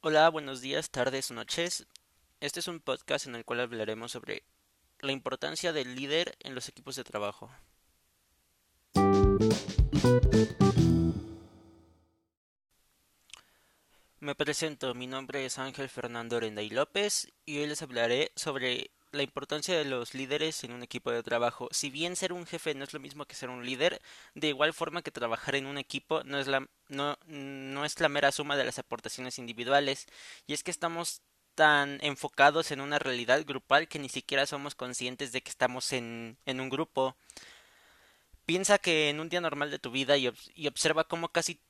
Hola, buenos días, tardes noches. Este es un podcast en el cual hablaremos sobre la importancia del líder en los equipos de trabajo. Me presento, mi nombre es Ángel Fernando Renday López y hoy les hablaré sobre la importancia de los líderes en un equipo de trabajo. Si bien ser un jefe no es lo mismo que ser un líder, de igual forma que trabajar en un equipo no es la, no, no es la mera suma de las aportaciones individuales, y es que estamos tan enfocados en una realidad grupal que ni siquiera somos conscientes de que estamos en, en un grupo. Piensa que en un día normal de tu vida y, y observa cómo casi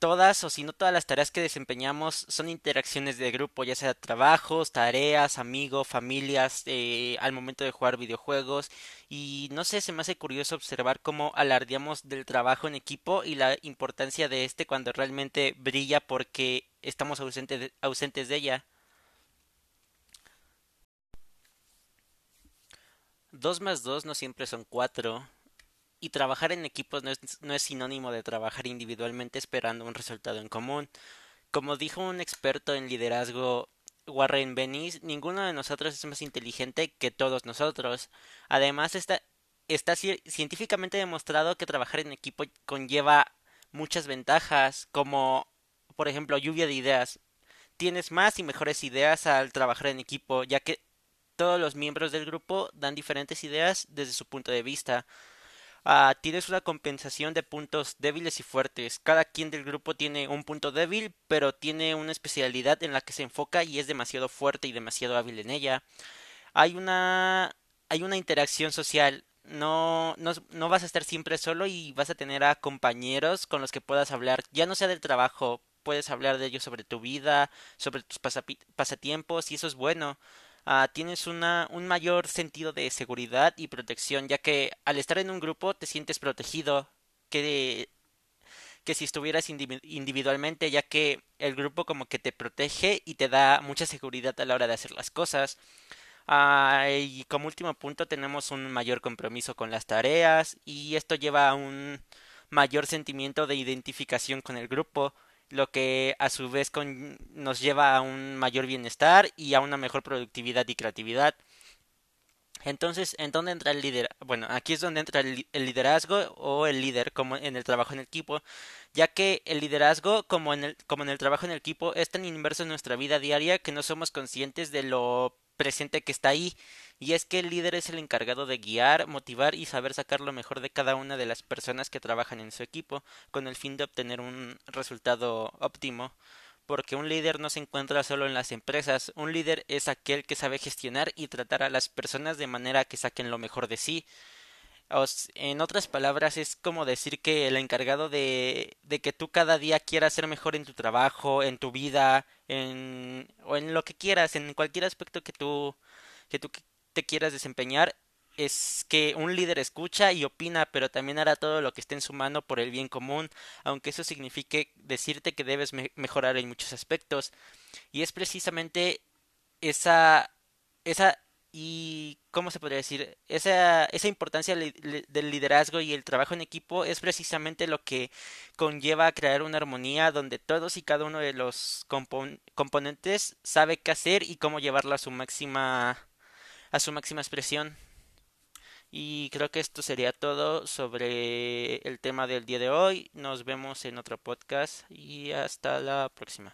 todas o si no todas las tareas que desempeñamos son interacciones de grupo, ya sea trabajos, tareas, amigos, familias, eh, al momento de jugar videojuegos y no sé, se me hace curioso observar cómo alardeamos del trabajo en equipo y la importancia de este cuando realmente brilla porque estamos ausentes de, ausentes de ella. Dos más dos no siempre son cuatro y trabajar en equipos no es, no es sinónimo de trabajar individualmente esperando un resultado en común. Como dijo un experto en liderazgo Warren Bennis, ninguno de nosotros es más inteligente que todos nosotros. Además, está, está científicamente demostrado que trabajar en equipo conlleva muchas ventajas, como por ejemplo lluvia de ideas. Tienes más y mejores ideas al trabajar en equipo, ya que todos los miembros del grupo dan diferentes ideas desde su punto de vista. Uh, tienes una compensación de puntos débiles y fuertes. Cada quien del grupo tiene un punto débil, pero tiene una especialidad en la que se enfoca y es demasiado fuerte y demasiado hábil en ella. Hay una hay una interacción social. No, no, no vas a estar siempre solo y vas a tener a compañeros con los que puedas hablar, ya no sea del trabajo, puedes hablar de ellos sobre tu vida, sobre tus pasatiempos y eso es bueno. Ah, tienes una, un mayor sentido de seguridad y protección, ya que al estar en un grupo te sientes protegido que, que si estuvieras individualmente, ya que el grupo como que te protege y te da mucha seguridad a la hora de hacer las cosas. Ah, y como último punto tenemos un mayor compromiso con las tareas y esto lleva a un mayor sentimiento de identificación con el grupo lo que a su vez nos lleva a un mayor bienestar y a una mejor productividad y creatividad. Entonces, ¿en dónde entra el líder? Bueno, aquí es donde entra el, liderazgo o el líder como en el trabajo en equipo, ya que el liderazgo como en el, como en el trabajo en equipo es tan inmerso en nuestra vida diaria que no somos conscientes de lo presente que está ahí, y es que el líder es el encargado de guiar, motivar y saber sacar lo mejor de cada una de las personas que trabajan en su equipo, con el fin de obtener un resultado óptimo. Porque un líder no se encuentra solo en las empresas, un líder es aquel que sabe gestionar y tratar a las personas de manera que saquen lo mejor de sí. en otras palabras, es como decir que el encargado de, de que tú cada día quieras ser mejor en tu trabajo, en tu vida, en, o en lo que quieras, en cualquier aspecto que tú, que tú te quieras desempeñar, es que un líder escucha y opina, pero también hará todo lo que esté en su mano por el bien común, aunque eso signifique decirte que debes mejorar en muchos aspectos. Y es precisamente esa, esa y cómo se podría decir esa, esa importancia del liderazgo y el trabajo en equipo es precisamente lo que conlleva a crear una armonía donde todos y cada uno de los componentes sabe qué hacer y cómo llevarlo a su máxima a su máxima expresión y creo que esto sería todo sobre el tema del día de hoy. Nos vemos en otro podcast y hasta la próxima